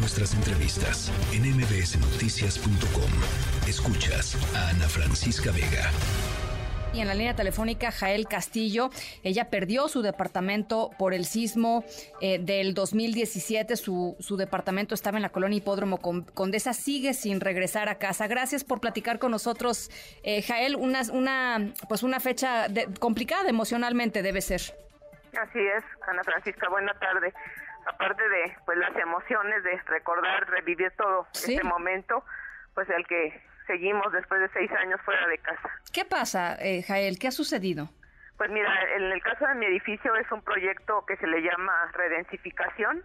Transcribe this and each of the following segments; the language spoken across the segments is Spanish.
nuestras entrevistas en mbsnoticias.com. Escuchas a Ana Francisca Vega. Y en la línea telefónica, Jael Castillo, ella perdió su departamento por el sismo eh, del 2017. Su, su departamento estaba en la colonia Hipódromo Condesa, sigue sin regresar a casa. Gracias por platicar con nosotros, eh, Jael. Una, una, pues una fecha complicada emocionalmente debe ser. Así es, Ana Francisca, buena tarde. Aparte de pues las emociones de recordar, revivir todo este momento, pues el que seguimos después de seis años fuera de casa. ¿Qué pasa, eh, Jael? ¿Qué ha sucedido? Pues mira, en el caso de mi edificio es un proyecto que se le llama redensificación,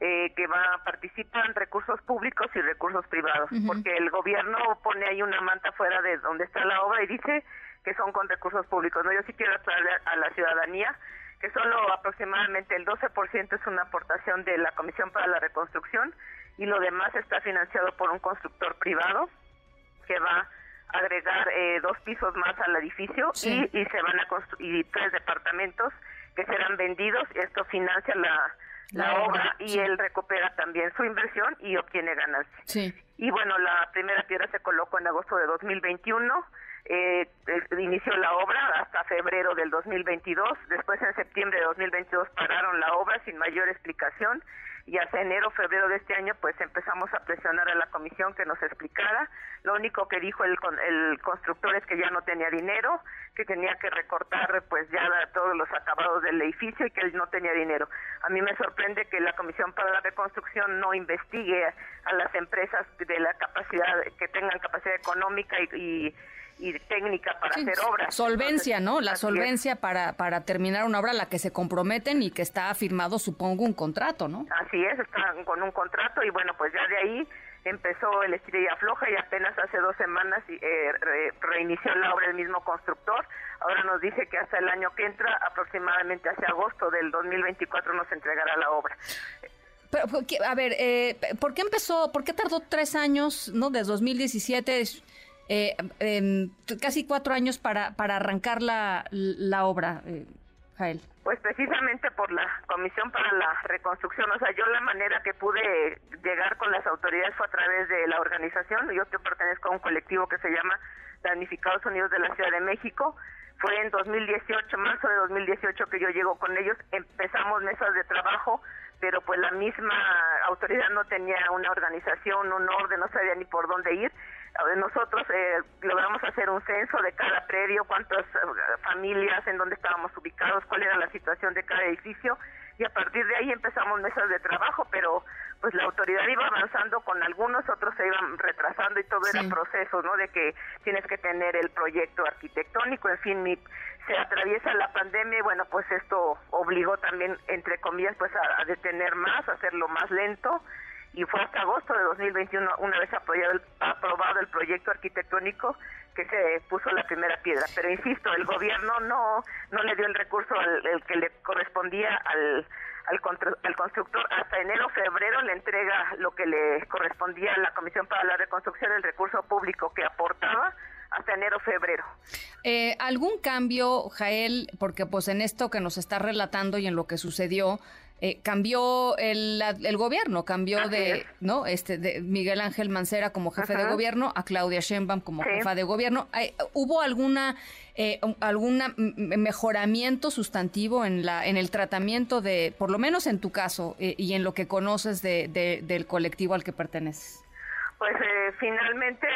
eh, que va a participar en recursos públicos y recursos privados, porque el gobierno pone ahí una manta fuera de donde está la obra y dice que son con recursos públicos. No, yo sí quiero aclarar a la ciudadanía que solo aproximadamente el 12% es una aportación de la Comisión para la Reconstrucción y lo demás está financiado por un constructor privado que va a agregar eh, dos pisos más al edificio y, se van a construir tres departamentos que serán vendidos. Esto financia la, la, obra, y él recupera también su inversión y obtiene ganancias. Y bueno, la primera piedra se colocó en agosto de 2021 eh, inició la obra hasta febrero del 2022, después en septiembre de 2022 pararon la obra sin mayor explicación y hasta enero, febrero de este año pues empezamos a presionar a la comisión que nos explicara. Lo único que dijo el, el constructor es que ya no tenía dinero, que tenía que recortar pues ya todos los acabados del edificio y que él no tenía dinero. A mí me sorprende que la Comisión para la Reconstrucción no investigue a las empresas de la capacidad, que tengan capacidad económica y y técnica para hacer obras. Solvencia, ¿no? La solvencia para, para terminar una obra a la que se comprometen y que está firmado, supongo, un contrato, ¿no? Así es, están con un contrato y bueno, pues ya de ahí empezó el estilo y afloja y apenas hace dos semanas eh, reinició la obra el mismo constructor. Ahora nos dice que hasta el año que entra, aproximadamente hacia agosto del 2024, nos entregará la obra. Pero, a ver, eh, ¿por qué empezó, por qué tardó tres años, no, desde 2017? Eh, casi cuatro años para, para arrancar la, la obra, eh, Jael. Pues precisamente por la Comisión para la Reconstrucción, o sea, yo la manera que pude llegar con las autoridades fue a través de la organización, yo que pertenezco a un colectivo que se llama Damnificados Unidos de la Ciudad de México, fue en 2018, marzo de 2018 que yo llego con ellos, empezamos mesas de trabajo, pero pues la misma autoridad no tenía una organización, un orden, no sabía ni por dónde ir, nosotros eh, logramos hacer un censo de cada predio, cuántas eh, familias, en dónde estábamos ubicados, cuál era la situación de cada edificio y a partir de ahí empezamos mesas de trabajo, pero pues la autoridad iba avanzando con algunos, otros se iban retrasando y todo era proceso, ¿no? De que tienes que tener el proyecto arquitectónico, en fin, se atraviesa la pandemia y bueno, pues esto obligó también, entre comillas, pues a, a detener más, a hacerlo más lento y fue hasta agosto de 2021, una vez apoyado el, aprobado el proyecto arquitectónico, que se puso la primera piedra. Pero insisto, el gobierno no, no le dio el recurso al, el que le correspondía al, al, al constructor. Hasta enero, febrero le entrega lo que le correspondía a la Comisión para la Reconstrucción, el recurso público que aportaba hasta enero, febrero. Eh, ¿Algún cambio, Jael? Porque pues en esto que nos está relatando y en lo que sucedió, eh, cambió el, gobierno, cambió de, ¿no? Este, de Miguel Ángel Mancera como jefe de gobierno a Claudia Sheinbaum como jefa de gobierno. ¿Hubo alguna eh, alguna mejoramiento sustantivo en la en el tratamiento de, por lo menos en tu caso eh, y en lo que conoces de, del colectivo al que perteneces? Pues eh, finalmente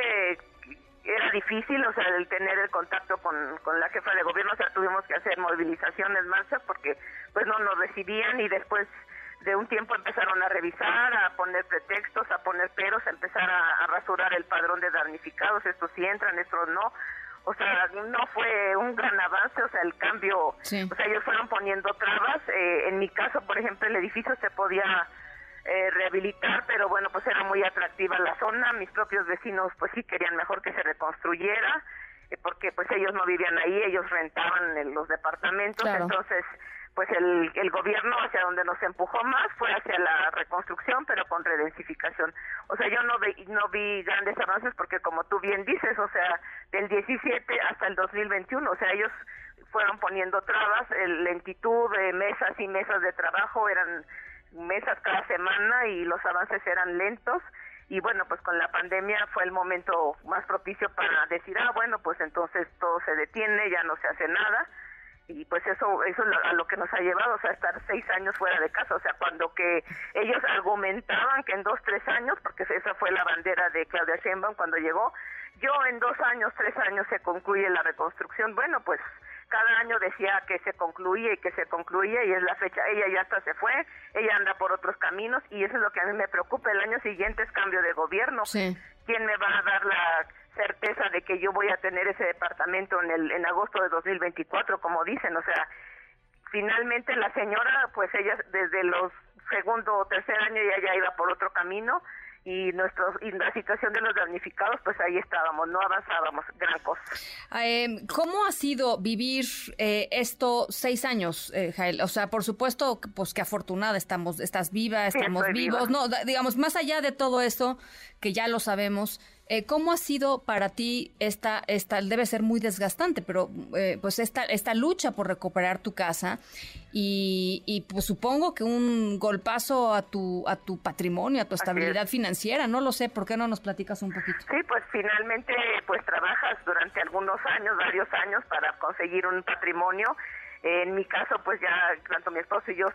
era difícil, o sea, el tener el contacto con, con la jefa de gobierno, o sea, tuvimos que hacer movilizaciones, marchas, porque pues no nos recibían y después de un tiempo empezaron a revisar, a poner pretextos, a poner peros, a empezar a, rasurar el padrón de damnificados, estos sí entran, estos no. O sea, no fue un gran avance, o sea, el cambio, o sea, ellos fueron poniendo trabas. Eh, en mi caso, por ejemplo, el edificio se podía eh, rehabilitar, pero bueno, pues era muy atractiva la zona, mis propios vecinos pues sí querían mejor que se reconstruyera, eh, porque pues ellos no vivían ahí, ellos rentaban en los departamentos, entonces pues el, el gobierno hacia donde nos empujó más fue hacia la reconstrucción, pero con redensificación. O sea, yo no, vi, no vi grandes avances porque como tú bien dices, o sea, del 17 hasta el 2021, o sea, ellos fueron poniendo trabas, el lentitud de mesas y mesas de trabajo eran mesas cada semana y los avances eran lentos. Y bueno, pues con la pandemia fue el momento más propicio para decir, ah, bueno, pues entonces todo se detiene, ya no se hace nada y pues eso eso es a lo que nos ha llevado, o sea, estar seis años fuera de casa, o sea, cuando que ellos argumentaban que en dos, tres años, porque esa fue la bandera de Claudia Sheinbaum cuando llegó, yo en dos años, tres años se concluye la reconstrucción, bueno, pues cada año decía que se concluía y que se concluía y es la fecha, ella ya hasta se fue, ella anda por otros caminos y eso es lo que a mí me preocupa, el año siguiente es cambio de gobierno, ¿quién me va a dar la certeza de que yo voy a tener ese departamento en el en agosto de 2024 como dicen o sea finalmente la señora pues ella desde los segundo o tercer año ya ya iba por otro camino y nuestros y la situación de los damnificados pues ahí estábamos no avanzábamos gran cosa. Eh, cómo ha sido vivir eh, esto seis años eh, Jael o sea por supuesto pues que afortunada estamos estás viva estamos vivos no digamos más allá de todo eso que ya lo sabemos eh, ¿Cómo ha sido para ti esta, esta, debe ser muy desgastante, pero eh, pues esta, esta lucha por recuperar tu casa y, y, pues supongo que un golpazo a tu, a tu patrimonio, a tu estabilidad financiera, no lo sé, ¿por qué no nos platicas un poquito? Sí, pues finalmente pues trabajas durante algunos años, varios años para conseguir un patrimonio en mi caso, pues ya tanto mi esposo y yo,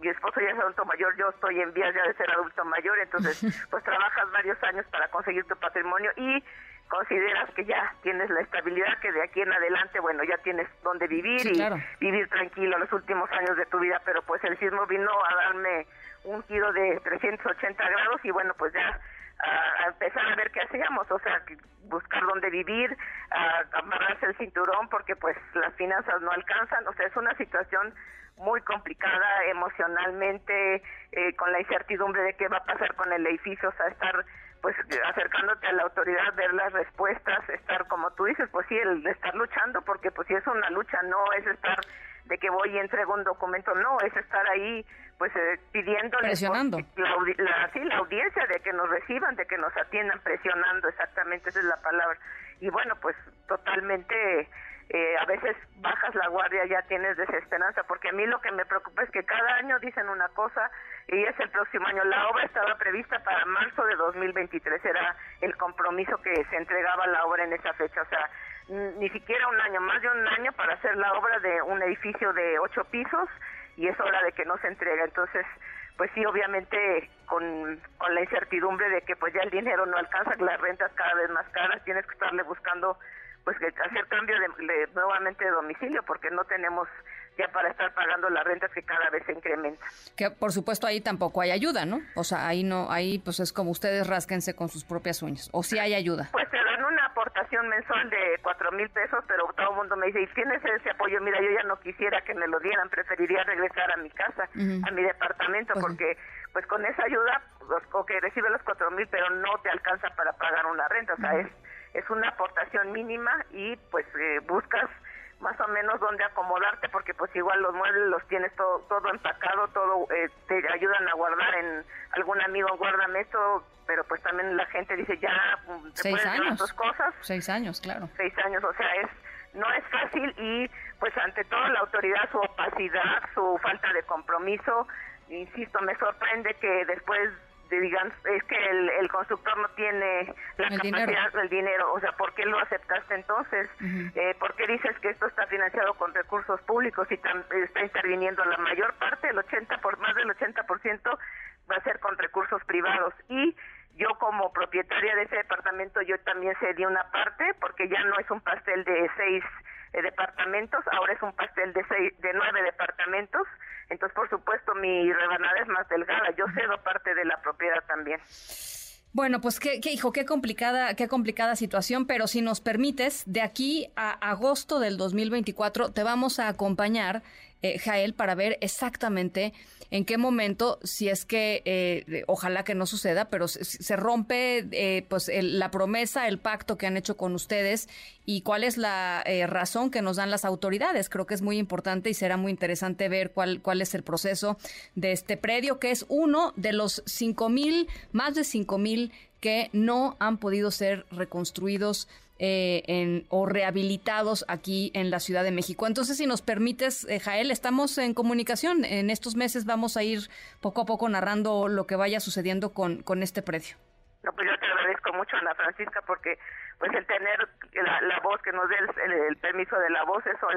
mi esposo ya es adulto mayor, yo estoy en vías ya de ser adulto mayor, entonces pues trabajas varios años para conseguir tu patrimonio y consideras que ya tienes la estabilidad que de aquí en adelante, bueno, ya tienes donde vivir y vivir tranquilo los últimos años de tu vida, pero pues el sismo vino a darme un giro de 380 grados y bueno, pues ya a, empezar a ver qué hacíamos, o sea, buscar dónde vivir, a amarrarse el cinturón porque pues las finanzas no alcanzan, o sea, es una situación muy complicada emocionalmente, eh, con la incertidumbre de qué va a pasar con el edificio, o sea, estar pues acercándote a la autoridad, ver las respuestas, estar como tú dices, pues sí, el estar luchando, porque pues si es una lucha, no es estar de que voy y entrego un documento, no, es estar ahí pues eh, pidiendo presionando la, sí, la audiencia de que nos reciban, de que nos atiendan, presionando, exactamente esa es la palabra. Y bueno, pues totalmente eh, a veces bajas la guardia, ya tienes desesperanza, porque a mí lo que me preocupa es que cada año dicen una cosa y es el próximo año. La obra estaba prevista para marzo de 2023, era el compromiso que se entregaba la obra en esa fecha, o sea, ni siquiera un año, más de un año para hacer la obra de un edificio de ocho pisos y es hora de que no se entrega. Entonces, pues sí, obviamente con, con la incertidumbre de que pues ya el dinero no alcanza, las rentas cada vez más caras, tienes que estarle buscando pues que hacer cambio de, nuevamente de domicilio porque no tenemos ya para estar pagando las rentas que cada vez se incrementan. Que por supuesto ahí tampoco hay ayuda, ¿no? O sea, ahí no, ahí pues es como ustedes rásquense con sus propias uñas. ¿O si hay ayuda? Pues aportación mensual de cuatro mil pesos, pero todo el mundo me dice, ¿y tienes ese apoyo? Mira, yo ya no quisiera que me lo dieran, preferiría regresar a mi casa, a mi departamento, pues porque pues con esa ayuda, los, o que recibe los cuatro mil, pero no te alcanza para pagar una renta, o sea, es es una aportación mínima y pues eh, buscas más o menos dónde acomodarte porque pues igual los muebles los tienes todo, todo empacado, todo eh, te ayudan a guardar en algún amigo guárdame esto, pero pues también la gente dice ya mm, te seis años, cosas. Seis años, claro. Seis años, o sea es no es fácil y pues ante todo la autoridad su opacidad, su falta de compromiso, insisto me sorprende que después digan, es que el, el, constructor no tiene la capacidad del dinero, o sea, ¿por qué lo aceptaste entonces? eh, ¿Por qué dices que esto está financiado con recursos públicos y está interviniendo la mayor parte, el 80 por más del 80% va a ser con recursos privados y yo como propietaria de ese departamento yo también cedí una parte porque ya no es un pastel de seis eh, departamentos, ahora es un pastel de seis, de nueve departamentos entonces, por supuesto, mi rebanada es más delgada. Yo cedo parte de la propiedad también. Bueno, pues qué, qué, hijo, qué complicada, qué complicada situación, pero si nos permites, de aquí a agosto del 2024 te vamos a acompañar, eh, Jael, para ver exactamente en qué momento, si es que, eh, ojalá que no suceda, pero se, rompe eh, pues la promesa, el pacto que han hecho con ustedes y cuál es la eh, razón que nos dan las autoridades. Creo que es muy importante y será muy interesante ver cuál, cuál es el proceso de este predio, que es uno de los cinco mil, más de cinco mil que no han podido ser reconstruidos eh, en, o rehabilitados aquí en la Ciudad de México. Entonces, si nos permites, eh, Jael, estamos en comunicación. En estos meses vamos a ir poco a poco narrando lo que vaya sucediendo con, con este predio. No, pues yo te agradezco mucho, Ana Francisca, porque pues el tener la, voz, que nos dé el, permiso de la voz, eso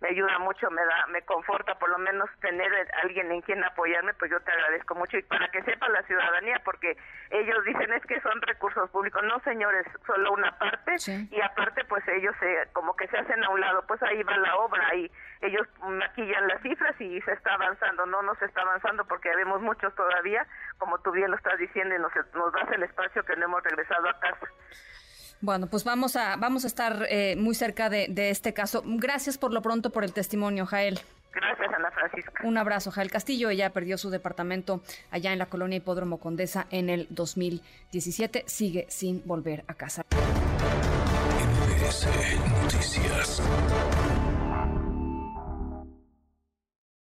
me ayuda mucho, me da, me conforta por lo menos tener alguien en quien apoyarme, pues yo te agradezco mucho. Y para que sepa la ciudadanía, porque ellos dicen es que son recursos públicos, no señores, solo una parte. Y aparte pues ellos se, como que se hacen a un lado, pues ahí va la obra y ellos maquillan las cifras y se está avanzando, no, no se está avanzando porque vemos muchos todavía, como tú bien lo estás diciendo y nos, nos das el espacio que no hemos regresado a casa. Bueno, pues vamos a, vamos a estar eh, muy cerca de, este caso. Gracias por lo pronto por el testimonio, Jael. Gracias, Ana Francisca. Un abrazo, Jael Castillo. Ella perdió su departamento allá en la colonia Hipódromo Condesa en el 2017. Sigue sin volver a casa. Noticias.